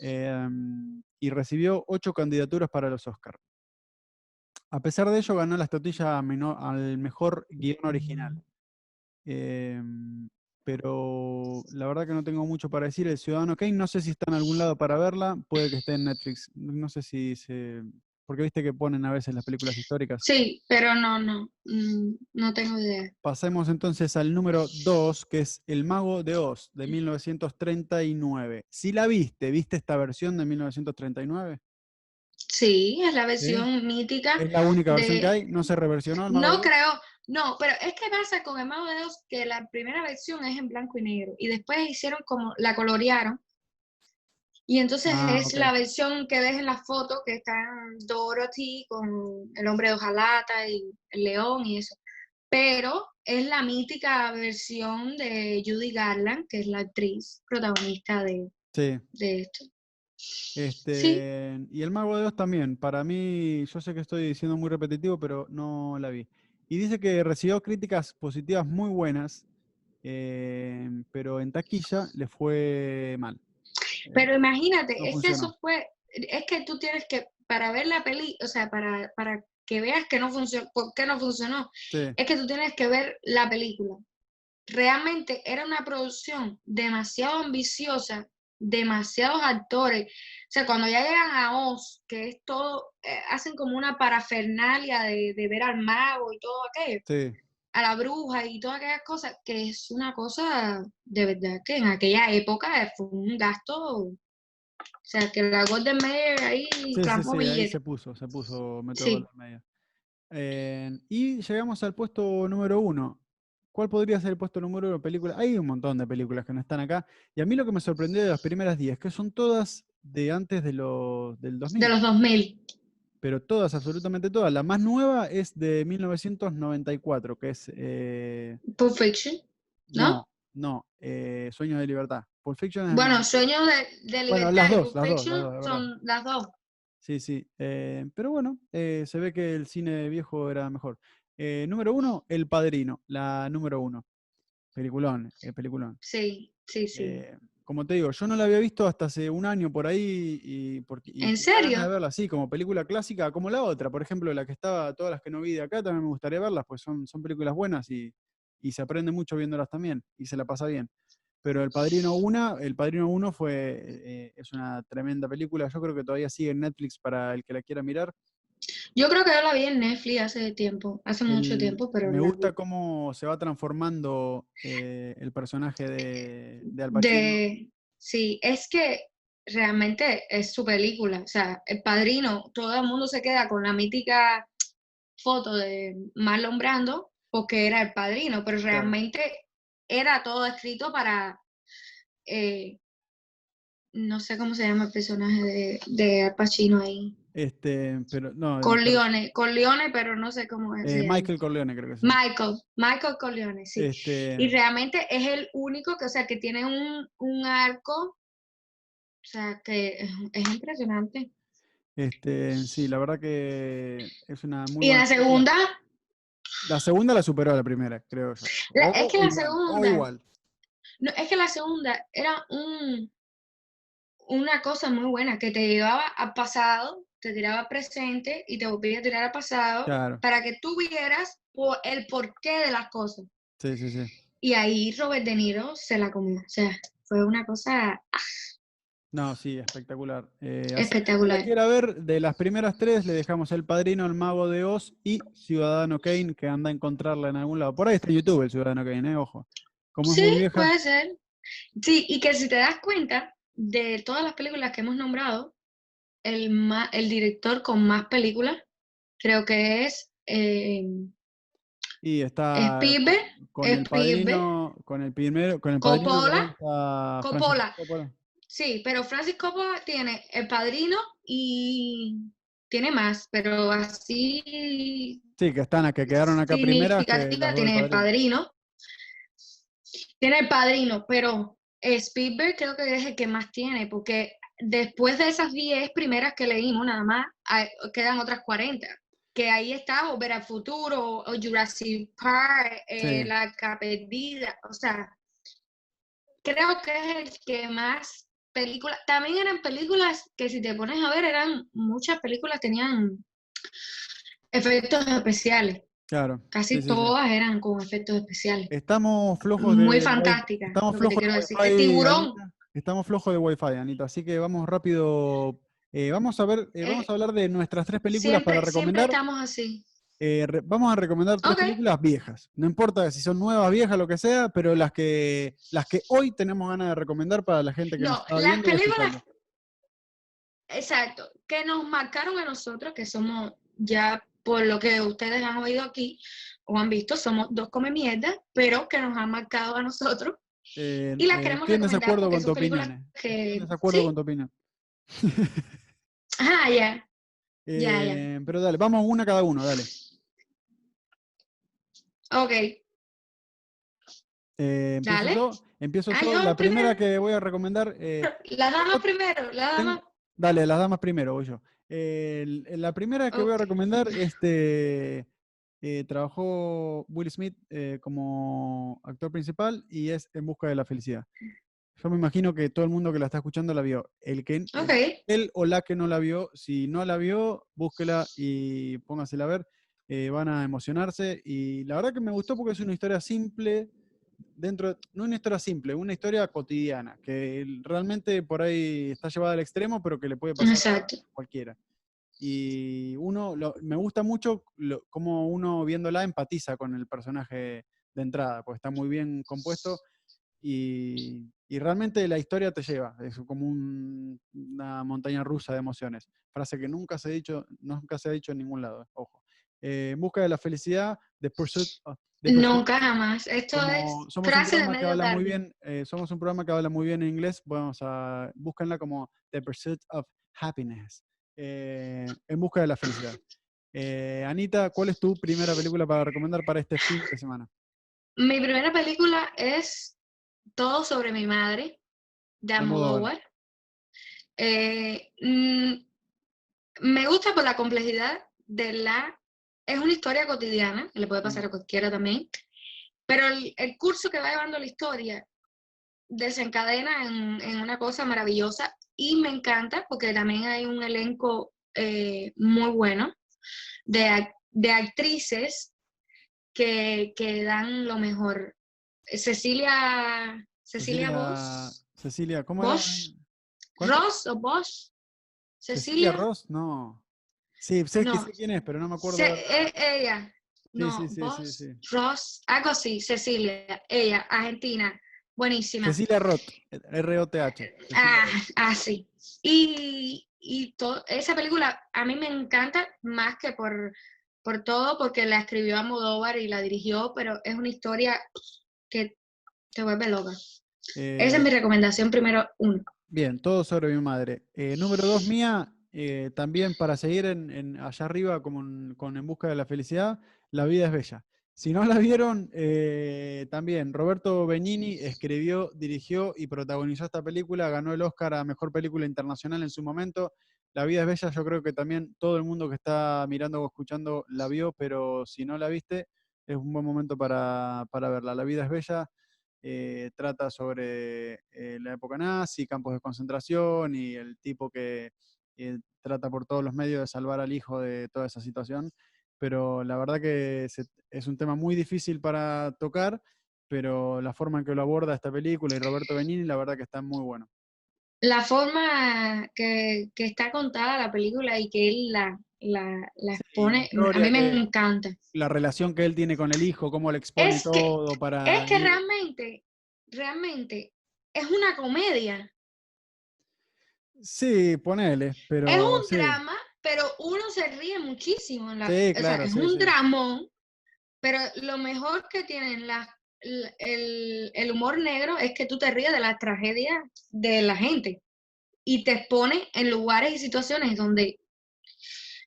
em, y recibió ocho candidaturas para los Oscars. A pesar de ello, ganó la estatuilla al mejor guion original. Em, pero la verdad que no tengo mucho para decir. El Ciudadano Kane, no sé si está en algún lado para verla, puede que esté en Netflix. No sé si se. Porque viste que ponen a veces las películas históricas.
Sí, pero no, no, mm, no tengo idea.
Pasemos entonces al número 2, que es El Mago de Oz, de 1939. Si la viste, ¿viste esta versión de 1939?
Sí, es la versión mítica.
Es la única versión
de-
que hay, no se reversionó.
No creo, no, pero es que pasa con el Mago de Oz que la primera versión es en blanco y negro y después hicieron como, la colorearon y entonces
Ah,
es la versión que ves en la foto que está Dorothy con el hombre de hojalata y el león y eso. Pero es la mítica versión de Judy Garland, que es la actriz protagonista de,
Sí.
de esto.
Este, Y el Mago de Oz también. Para mí, yo sé que estoy diciendo muy repetitivo, pero no la vi. Y dice que recibió críticas positivas muy buenas, eh, pero en taquilla le fue mal. Eh,
Pero imagínate,
no
es que eso fue, es que tú tienes que, para ver la peli, o sea, para, para que veas que no funcionó, por qué no funcionó,
sí,
es que tú tienes que ver la película. Realmente era una producción demasiado ambiciosa, demasiados actores. O sea, cuando ya llegan a Oz, que es todo, eh, hacen como una parafernalia de, de ver al mago y todo aquello,
sí.
a la bruja y todas aquellas cosas, que es una cosa de verdad que en aquella época fue un gasto. O sea, que la Golden Mayer ahí
Sí, sí, ahí se puso, se puso Metro
Sí.
Goldwyn Mayer. Eh, y llegamos al puesto número uno. ¿Cuál podría ser el puesto número uno? Película. Hay un montón de películas que no están acá. Y a mí lo que me sorprendió de las primeras 10, que son todas de antes de los, del 2000.
De los 2000.
Pero todas, absolutamente todas. La más nueva es de 1994, que es... eh,
Pulp Fiction. ¿No?
no, No, eh, Sueño de Libertad. Pulp Fiction es
Bueno, Sueño de, de Libertad
Bueno, las
y
dos,
Pulp
las dos, las
Fiction
dos, de
son las dos.
Sí, sí. eh, pero bueno, eh, se ve que el cine viejo era mejor. Eh, número uno, El Padrino, la número uno. Peliculón, eh, peliculón.
Sí, sí, sí.
Eh, como te digo, yo no la había visto hasta hace un año por ahí y porque y
¿En serio?
de verla así, como película clásica, como la otra, por ejemplo, la que estaba, todas las que no vi de acá también me gustaría verlas, pues son, son películas buenas y, y se aprende mucho viéndolas también y se la pasa bien. Pero El Padrino 1, El Padrino 1 fue, eh, es una tremenda película, yo creo que todavía sigue en Netflix para el que la quiera mirar.
Yo creo que yo la vi en Netflix hace tiempo, hace mucho tiempo, pero
me gusta
vi.
cómo se va transformando eh, el personaje de, de Al Pacino.
de sí, es que realmente es su película, o sea, El Padrino, todo el mundo se queda con la mítica foto de Marlon Brando porque era el padrino, pero
Claro.
realmente era todo escrito para eh, no sé cómo se llama el personaje de, de Al Pacino ahí.
Este, pero no, el per-
Corleone, Corleone, pero no sé cómo es.
eh, Michael Corleone creo que llama.
Michael, Michael Corleone, sí.
Este,
Y realmente es el único que, o sea, que tiene un, un arco, o sea, que es, es impresionante.
este, sí, la verdad que es una muy
Y la
película.
segunda,
La segunda la superó a la primera, creo yo.
La-
O-
es que la segunda-
igual.
no, es que la segunda era un, una cosa muy buena, que te llevaba al pasado, te tiraba presente y te volvía a tirar al pasado
Claro,
para que tú vieras por el porqué de las cosas.
sí, sí, sí.
Y ahí Robert De Niro se la comió. O sea, fue una cosa
No, sí, espectacular. Eh,
espectacular.
la quiera ver, de las primeras tres le dejamos El Padrino, El Mago de Oz y Ciudadano Kane, que anda a encontrarla en algún lado. Por ahí está YouTube el Ciudadano Kane, eh, ojo. Como es muy
Sí,
vieja,
puede ser. Sí, y que si te das cuenta de todas las películas que hemos nombrado, el, ma- el director con más películas creo que es eh,
y está
Spielberg,
con el
Spielberg,
padrino, con el primero, con el padrino
Coppola. Sí, pero Francis Coppola tiene El Padrino y tiene más, pero así
Sí, que están, que quedaron acá primeras. que
tiene El Padrino. Tiene El Padrino, pero Spielberg creo que es el que más tiene, porque después de esas 10 primeras que leímos, nada más, hay- quedan otras 40. Que ahí está Volver al Futuro, o Jurassic Park, eh,
Sí.
La Arca Perdida, o sea, creo que es el que más películas, también eran películas que si te pones a ver, eran muchas películas tenían efectos especiales,
Claro.
casi
sí, sí, sí.
todas eran con efectos especiales.
Estamos flojos de.
Muy
wi-
fantástica.
Estamos flojos de
decir. El tiburón.
Estamos flojos de Wi-Fi, Anita. Así que vamos rápido. eh, vamos a ver, eh, vamos
Eh,
a hablar de nuestras tres películas
Siempre,
para
siempre
recomendar.
estamos así.
Eh, re- vamos a recomendar tres
Ok.
películas viejas. No importa si son nuevas, viejas, lo que sea, pero las que, las que hoy tenemos ganas de recomendar para la gente que nos
No,
está
las
viendo.
películas-. Exacto, que nos marcaron a nosotros, que somos ya por lo que ustedes han oído aquí o han visto, somos dos come mierda, pero que nos han marcado a nosotros
Eh,
y las
eh,
queremos recomendar
desacuerdo
porque
con tu opinión.
que...
Estoy en desacuerdo
¿Sí?
con tu opinión.
Ah, ya. Ya, ya.
Eh, Pero dale, vamos una cada uno, dale.
Ok.
Eh, empiezo
Dale.
yo. Empiezo
Ah,
yo. La primera que voy a recomendar. eh,
La dama primero, la dama.
Dale, las damas primero, voy yo. La primera que voy a recomendar, este, eh, trabajó Will Smith eh, como actor principal y es En Busca de la Felicidad. Yo me imagino que todo el mundo que la está escuchando la vio. El que, el-
Ok.
él o la que no la vio, si no la vio, búsquela y póngasela a ver. eh, van a emocionarse. Y la verdad que me gustó porque es una historia simple, dentro, de- no una historia simple, una historia cotidiana, que realmente por ahí está llevada al extremo, pero que le puede pasar a cualquiera. Y uno, lo- me gusta mucho lo- cómo uno viéndola empatiza con el personaje de entrada, porque está muy bien compuesto y, y realmente la historia te lleva, es como un- una montaña rusa de emociones. Frase que nunca se ha dicho, nunca se ha dicho en ningún lado, ojo. Eh, en busca de la felicidad, The Pursuit of-
Nunca jamás. Esto
como
es
somos un
frase de
programa que
medio
habla muy bien, eh, somos un programa que habla muy bien en inglés, vamos a búsquenla como The Pursuit of Happiness, eh, en busca de la felicidad. Eh, Anita, ¿cuál es tu primera película para recomendar para este fin de semana?
Mi primera película es Todo sobre mi madre, de Almodóvar. Eh, mm, me gusta por la complejidad de la... Es una historia cotidiana, que le puede pasar a cualquiera también, pero el, curso que va llevando la historia desencadena en, una cosa maravillosa y me encanta porque también hay un elenco eh, muy bueno de, de actrices que, que, dan lo mejor. Cecilia, Cecilia, Bosch.
Cecilia, ¿cómo
Bosch, Ross o Bosch.
Cecilia, Ross, no. Sí, sé, quién es, pero no me acuerdo.
E, ella. no, sí, sí, sí, Ross, algo así, Cecilia, ella, argentina, buenísima.
Cecilia Roth, R-O-T-H.
Ah, ah, sí. Y, y esa película a mí me encanta más que por, por todo, porque la escribió Amodóvar y la dirigió, pero es una historia que te vuelve loca. Esa es mi eh, recomendación primero uno.
Bien, todo sobre mi madre. Eh, número dos mía, eh, también para seguir en, allá arriba con, con En Busca de la Felicidad, La vida es bella. Si no la vieron, también Roberto Benigni escribió, dirigió y protagonizó esta película, ganó el Oscar a Mejor Película Internacional en su momento. La vida es bella, yo creo que también todo el mundo que está mirando o escuchando la vio, pero si no la viste, es un buen momento para, para verla. La vida es bella, eh, trata sobre eh, la época nazi, campos de concentración y el tipo que eh, trata por todos los medios de salvar al hijo de toda esa situación. Pero la verdad que es un tema muy difícil para tocar, pero la forma en que lo aborda esta película y Roberto Benini, la verdad que está muy bueno.
La forma que, que está contada la película y que él la, la, la expone, a mí me encanta.
La relación que él tiene con el hijo, cómo le expone todo para...
Es que realmente, realmente, es una comedia.
Sí, ponele, pero...
Es un drama, pero uno se ríe muchísimo. En la, es un dramón, pero lo mejor que tienen el, el humor negro es que tú te ríes de la tragedia de la gente y te expone en lugares y situaciones donde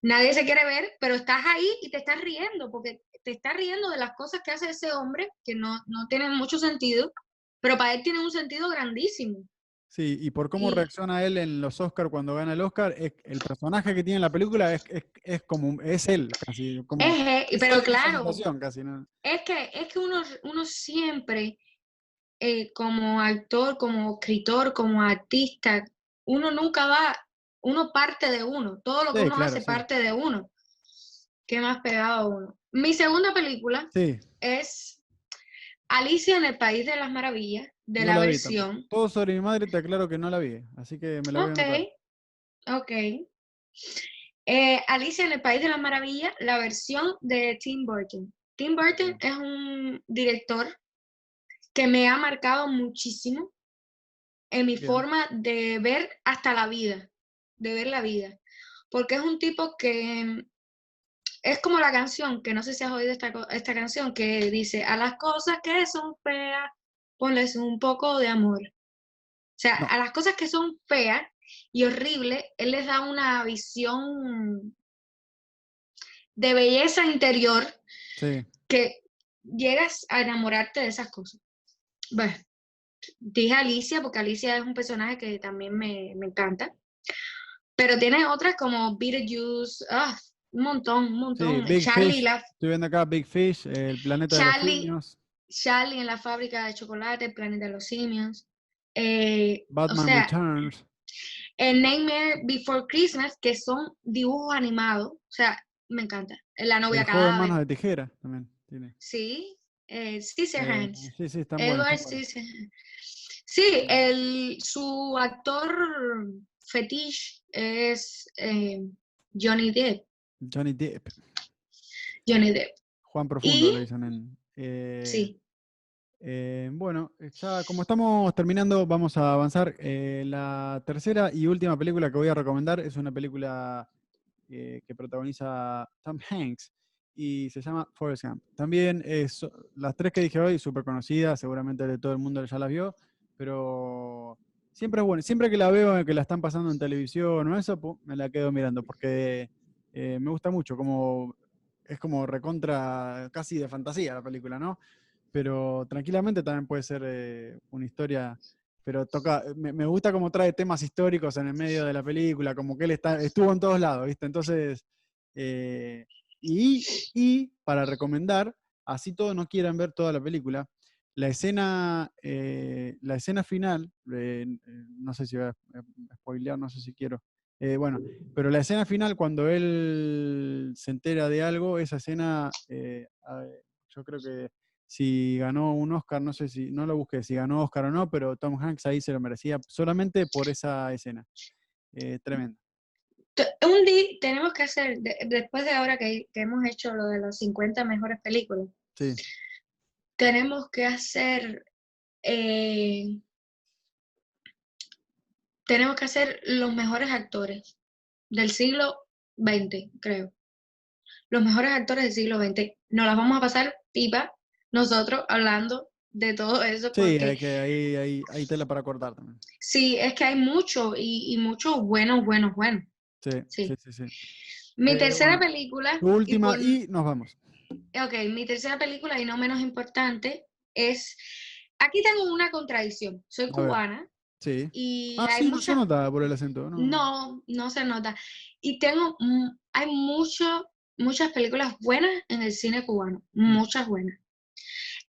nadie se quiere ver, pero estás ahí y te estás riendo, porque te estás riendo de las cosas que hace ese hombre, que no, no tienen mucho sentido, pero para él tiene un sentido grandísimo.
Sí, y por cómo reacciona él en los Oscars cuando gana el Oscar, es, el personaje que tiene en la película es, es, es como, es él, casi. Como,
es, pero claro, es que, es que uno, uno siempre, eh, como actor, como escritor, como artista, uno nunca va uno parte de uno, todo lo que uno hace parte de uno. ¿Qué más pegado a uno? Mi segunda película es Alicia en el País de las Maravillas, de la, versión.
Todo sobre mi madre te aclaro que no la vi, así que me la voy
a Ok. Eh, Alicia en el País de las Maravillas, la versión de Tim Burton. Tim Burton es un director que me ha marcado muchísimo en mi forma de ver hasta la vida de ver la vida, porque es un tipo que es como la canción, que no sé si has oído esta, esta canción, que dice, a las cosas que son feas, ponles un poco de amor. O sea, a las cosas que son feas y horribles, él les da una visión de belleza interior que llegas a enamorarte de esas cosas. Bueno, dije Alicia porque Alicia es un personaje que también me, me encanta. Pero tiene otras como Beetlejuice, ah, un montón, un montón.
Charlie, Estoy viendo acá Big Fish, el planeta de los simios.
Charlie en la fábrica de chocolate, el planeta de los simios. Eh,
Batman Returns.
El Nightmare Before Christmas, que son dibujos animados. O sea, me encanta. La novia
cada manos de tijera también
tiene. Sí, eh, Scissorhands.
Eh, sí, sí, está Edward
Sí, el, su actor fetiche es eh, Johnny Depp.
Johnny Depp.
Johnny Depp.
Juan Profundo, le dicen en.
Eh, sí.
Eh, bueno, ya como estamos terminando, vamos a avanzar. la tercera y última película que voy a recomendar es una película que protagoniza Tom Hanks y se llama Forrest Gump. También es, las tres que dije hoy, súper conocidas, seguramente de todo el mundo ya las vio, pero Siempre es bueno, siempre que la veo, que la están pasando en televisión o eso, me la quedo mirando, porque eh, me gusta mucho, como es como recontra, casi de fantasía la película, ¿no? Pero tranquilamente también puede ser eh, una historia. Pero toca, me, me gusta cómo trae temas históricos en el medio de la película, como que él está, estuvo en todos lados, ¿viste? Entonces, eh, y, y para recomendar, así todos no quieran ver toda la película, la escena, eh, la escena final, eh, no sé si voy a spoilear, no sé si quiero. eh, bueno, pero la escena final, cuando él se entera de algo, esa escena, eh, yo creo que si ganó un Oscar, no sé si, no lo busqué, si ganó Oscar o no, pero Tom Hanks ahí se lo merecía solamente por esa escena. Eh, tremendo.
Un día tenemos que hacer, de- después de ahora que, que hemos hecho lo de las 50 mejores películas,
Sí,
tenemos que hacer, eh, tenemos que hacer los mejores actores del siglo XX, creo. Los mejores actores del siglo XX. Nos las vamos a pasar pipa nosotros hablando de todo eso.
sí,
porque
hay que ahí hay, hay tela para cortar también.
sí, es que hay mucho y, y muchos buenos, buenos, buenos.
Sí,
Sí.
sí, sí. sí.
Mi
Eh,
tercera
bueno,
película.
Última
por-
y nos vamos.
Ok, mi tercera película y no menos importante es. Aquí tengo una contradicción. Soy cubana
Sí.
y
Ah,
hay
sí, no se nota por el acento. No,
No, no se nota. Y tengo. mu- Hay mucho, muchas películas buenas en el cine cubano. Muchas buenas.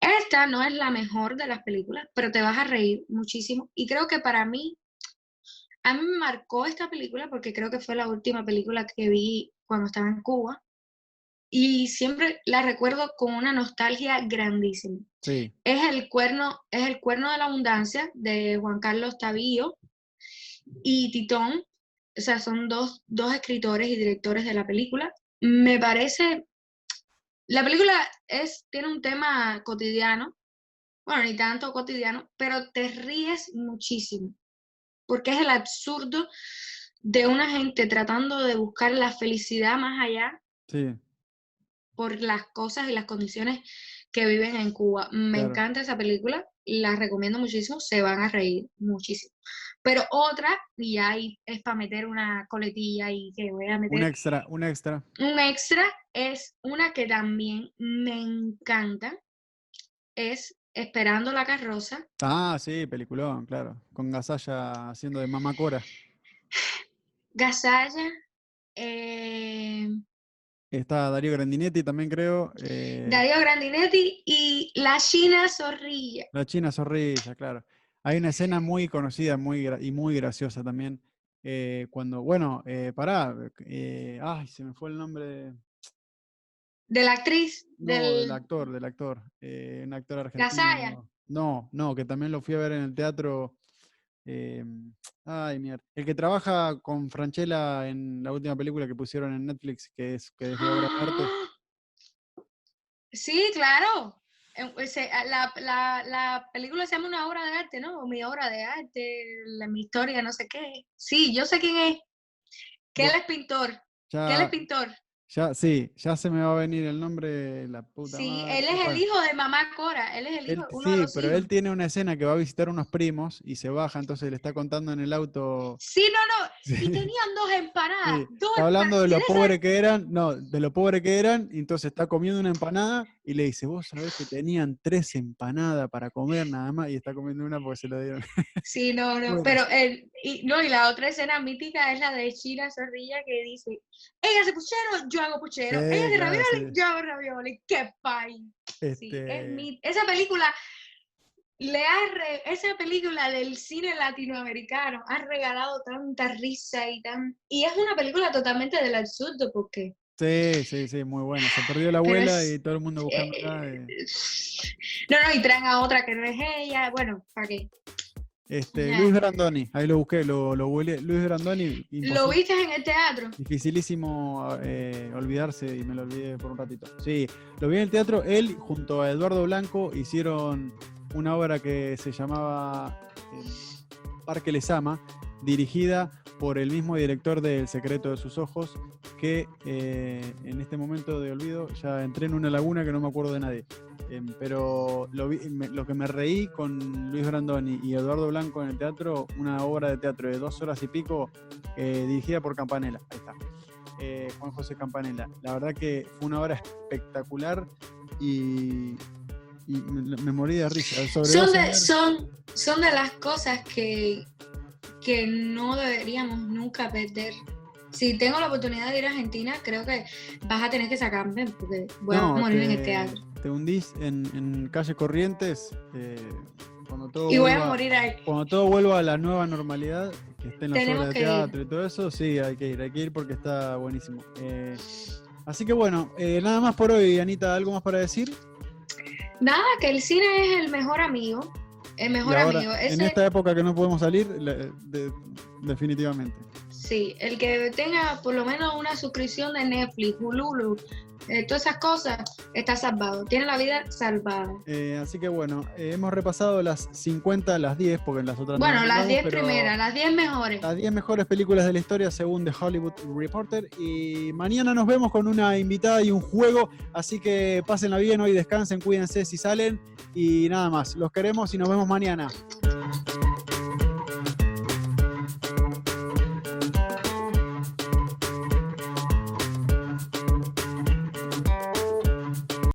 Esta no es la mejor de las películas, pero te vas a reír muchísimo. Y creo que para mí, a mí me marcó esta película porque creo que fue la última película que vi cuando estaba en Cuba. Y siempre la recuerdo con una nostalgia grandísima.
Sí.
Es el cuerno, es el cuerno de la abundancia de Juan Carlos Tavío y Titón. O sea, son dos, dos escritores y directores de la película. Me parece, la película es, tiene un tema cotidiano, bueno, ni tanto cotidiano, pero te ríes muchísimo, porque es el absurdo de una gente tratando de buscar la felicidad más allá
Sí.
por las cosas y las condiciones que viven en Cuba. Me
Claro.
encanta esa película, la recomiendo muchísimo, se van a reír muchísimo. Pero otra, y ahí es para meter una coletilla y que voy a
Un
meter
extra, un extra.
un extra, es una que también me encanta, es Esperando la carroza.
Ah, sí, peliculón, claro. Con Gasalla haciendo de Mamá Cora.
Gasalla, eh,
Está Darío Grandinetti también creo. eh,
Darío Grandinetti y La China Zorrilla.
la China Zorrilla, claro. Hay una escena muy conocida muy y muy graciosa también. eh, cuando, bueno, eh, pará, eh, ay, se me fue el nombre de,
De la actriz,
no,
del...
del actor, del actor, un actor argentino. No, no, que también lo fui a ver en el teatro. Eh, ay, mierda. El que trabaja con Franchella en la última película que pusieron en Netflix, que es que es de obra de arte.
Sí, claro. Eh, pues, eh, La, la, la película se llama Una obra de arte, ¿no? O Mi obra de arte, la, mi historia, no sé qué. Sí, yo sé quién es. Que él es pintor. Que él
Ya,
es pintor.
Ya, sí, ya se me va a venir el nombre, la puta
Sí,
madre.
él es el hijo de mamá Cora. Él es el
él-
hijo, de
sí,
los
pero
hijos.
él tiene una escena que va a visitar unos primos y se baja, entonces le está contando en el auto.
Sí, no, no.
Sí.
Y tenían dos empanadas.
Sí,
Dos
hablando de lo
empanadas. ¿Tienes
pobre que eran, no, de lo pobre que eran, y entonces está comiendo una empanada y le dice, vos sabés que tenían tres empanadas para comer nada más, y está comiendo una porque se lo dieron.
Sí, no, no,
Bueno.
pero el, y, no, y la otra escena mítica es la de China Zorrilla que dice, ella hace puchero, yo hago puchero, ella hace
claro,
ravioli, yo hago ravioli, qué país. Sí, es
Este,
mi- esa película le ha re- esa película del cine latinoamericano ha regalado tanta risa y tan y es una película totalmente del absurdo porque
sí, sí, sí, muy bueno. Se perdió la abuela
es-
y todo el mundo buscando
eh,
acá, eh,
no, no, y traen a otra que no es ella, bueno, ¿para qué?
Este. Luis Brandoni, ahí lo busqué, lo, lo googleé. Luis Brandoni,
¿Lo
imposible-
viste en el teatro?
dificilísimo eh, olvidarse y me lo olvidé por un ratito. Sí, lo vi en el teatro, él junto a Eduardo Blanco hicieron una obra que se llamaba eh, Parque Lesama, dirigida por el mismo director de El secreto de sus ojos, que eh, en este momento de olvido ya entré en una laguna que no me acuerdo de nadie. Em, pero lo, vi- me- lo que me reí con Luis Brandoni y Eduardo Blanco en el teatro, una obra de teatro de dos horas y pico, eh, dirigida por Campanella. Ahí está. Eh, Juan José Campanella. La verdad que fue una obra espectacular y, y me, me morí de risa. Sobre
Son
dos
de,
señores-
son, son de las cosas que, que no deberíamos nunca perder. Si tengo la oportunidad de ir a Argentina, creo que vas a tener que sacarme porque voy a
No,
morir en el
te-
teatro.
Te hundís en, en calle Corrientes eh, cuando todo
Y voy a
vuelva-
morir ahí.
Cuando todo vuelva a la nueva normalidad, que estén las
Tenemos
obras de
que ir.
teatro y todo eso, sí, hay que ir, hay que ir porque está buenísimo. Eh, así que bueno, eh, nada más por hoy, Anita, ¿algo más para decir?
Nada, que el cine es el mejor amigo. El mejor
ahora,
amigo.
en esta época que no podemos salir, le- de- definitivamente.
Sí, el que tenga por lo menos una suscripción de Netflix, Hulu, eh, todas esas cosas, está salvado. Tiene la vida salvada.
Eh, así que bueno, eh, hemos repasado las 50, las 10, porque en las otras no
Bueno, las
hablamos,
10
pero
primeras, las 10 mejores.
Las 10 mejores películas de la historia según The Hollywood Reporter. Y mañana nos vemos con una invitada y un juego. Así que pásenla bien hoy, descansen, cuídense si salen. Y nada más, los queremos y nos vemos mañana.